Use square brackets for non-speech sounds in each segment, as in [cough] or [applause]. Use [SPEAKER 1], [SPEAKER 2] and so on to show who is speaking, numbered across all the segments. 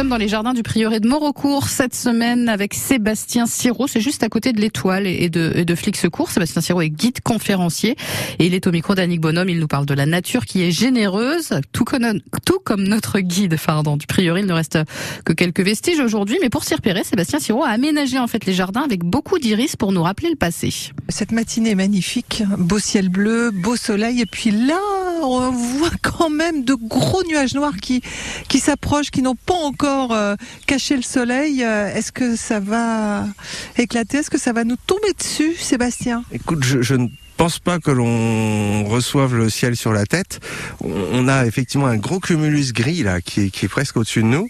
[SPEAKER 1] sommes dans les jardins du prieuré de Morocourt cette semaine avec Sébastien Siro. C'est juste à côté de l'étoile et de, et de Flixecourt. Sébastien Siro est guide conférencier et il est au micro d'Annick Bonhomme. Il nous parle de la nature qui est généreuse, tout comme, tout comme notre guide, pardon, du prieuré. Il ne reste que quelques vestiges aujourd'hui, mais pour s'y repérer, Sébastien Siro a aménagé en fait les jardins avec beaucoup d'iris pour nous rappeler le passé.
[SPEAKER 2] Cette matinée est magnifique, beau ciel bleu, beau soleil, et puis là, on voit quand même de gros nuages noirs qui, qui s'approchent, qui n'ont pas encore euh, caché le soleil. Euh, est-ce que ça va éclater? Est-ce que ça va nous tomber dessus, Sébastien?
[SPEAKER 3] Écoute, je, je ne pense pas que l'on reçoive le ciel sur la tête. On a effectivement un gros cumulus gris là qui est, qui est presque au-dessus de nous.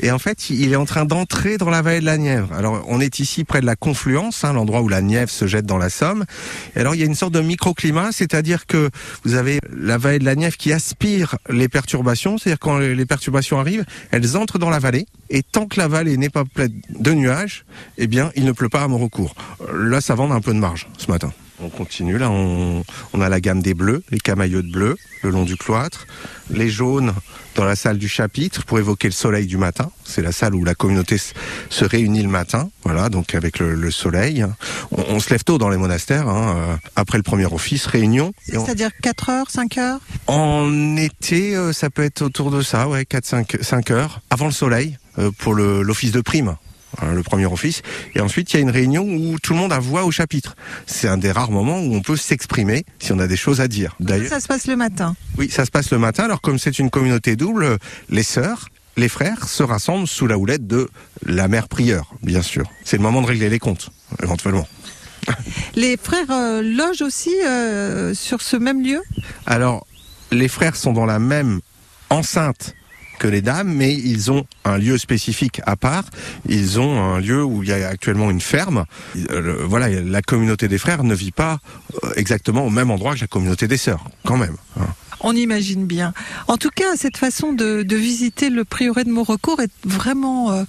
[SPEAKER 3] Et en fait, il est en train d'entrer dans la vallée de la Nièvre. Alors, on est ici près de la confluence, hein, l'endroit où la Nièvre se jette dans la Somme. Et alors, il y a une sorte de microclimat, c'est-à-dire que vous avez la vallée de la Nièvre qui aspire les perturbations. C'est-à-dire quand les perturbations arrivent, elles entrent dans la vallée. Et tant que la vallée n'est pas pleine de nuages, eh bien, il ne pleut pas à mon recours. Là, ça vend un peu de marge ce matin. On continue, là on, on, a la gamme des bleus, les camailleux de bleu le long du cloître, les jaunes dans la salle du chapitre pour évoquer le soleil du matin. C'est la salle où la communauté se réunit le matin, voilà, donc avec le, le soleil. On, on, se lève tôt dans les monastères, hein, euh, après le premier office, réunion.
[SPEAKER 2] C'est-à-dire 4 heures, 5 heures?
[SPEAKER 3] En été, euh, ça peut être autour de ça, ouais, 4, 5, 5 heures, avant le soleil, euh, pour l'office de prime. Hein, le premier office. Et ensuite, il y a une réunion où tout le monde a voix au chapitre. C'est un des rares moments où on peut s'exprimer si on a des choses à dire.
[SPEAKER 2] D'ailleurs, ça se passe le matin.
[SPEAKER 3] Oui, ça se passe le matin. Alors comme c'est une communauté double, les sœurs, les frères se rassemblent sous la houlette de la mère prieure, bien sûr. C'est le moment de régler les comptes, éventuellement. [laughs]
[SPEAKER 2] Les frères euh, logent aussi euh, sur ce même lieu?
[SPEAKER 3] Alors, les frères sont dans la même enceinte que les dames, mais ils ont un lieu spécifique à part. Ils ont un lieu où il y a actuellement une ferme. Euh, voilà, la communauté des frères ne vit pas exactement au même endroit que la communauté des sœurs, quand même. Hein.
[SPEAKER 2] On imagine bien. En tout cas, cette façon de, visiter le prieuré de Maurecourt est vraiment euh,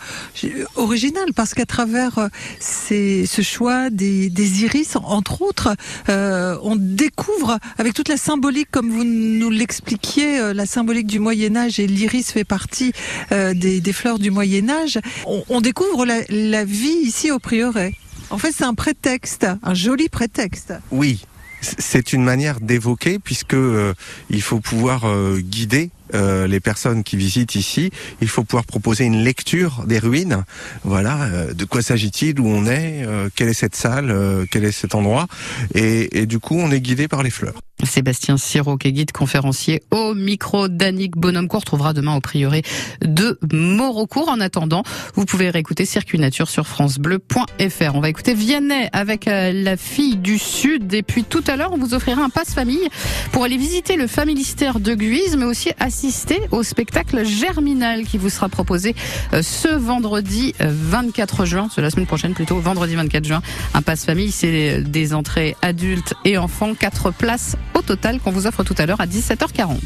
[SPEAKER 2] originale parce qu'à travers euh, ce choix des, iris, entre autres, euh, on découvre avec toute la symbolique, comme vous nous l'expliquiez, la symbolique du Moyen Âge et l'iris fait partie des, fleurs du Moyen Âge. On, on découvre la, la vie ici au prieuré. En fait, c'est un prétexte, un joli prétexte.
[SPEAKER 3] Oui, c'est une manière d'évoquer puisque euh, il faut pouvoir euh, guider euh, les personnes qui visitent ici, il faut pouvoir proposer une lecture des ruines. Voilà, euh, de quoi s'agit-il, où on est, euh, quelle est cette salle, quel est cet endroit, et, du coup, on est guidé par les fleurs.
[SPEAKER 1] Sébastien Siro, qui guide conférencier au micro d'Annick Bonhomme, qu'on retrouvera demain au prieuré de Morocourt. En attendant, vous pouvez réécouter Circuit Nature sur francebleu.fr. On va écouter Vianney avec la fille du Sud. Et puis tout à l'heure, on vous offrira un passe famille pour aller visiter le familistère de Guise, mais aussi assister au spectacle Germinal qui vous sera proposé ce vendredi 24 juin, c'est la semaine prochaine plutôt, vendredi 24 juin. Un passe famille, c'est des entrées adultes et enfants, 4 places au total qu'on vous offre tout à l'heure à 17h40.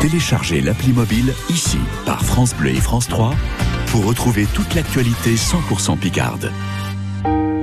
[SPEAKER 4] Téléchargez l'appli mobile ici par France Bleu et France 3 pour retrouver toute l'actualité 100% Picarde.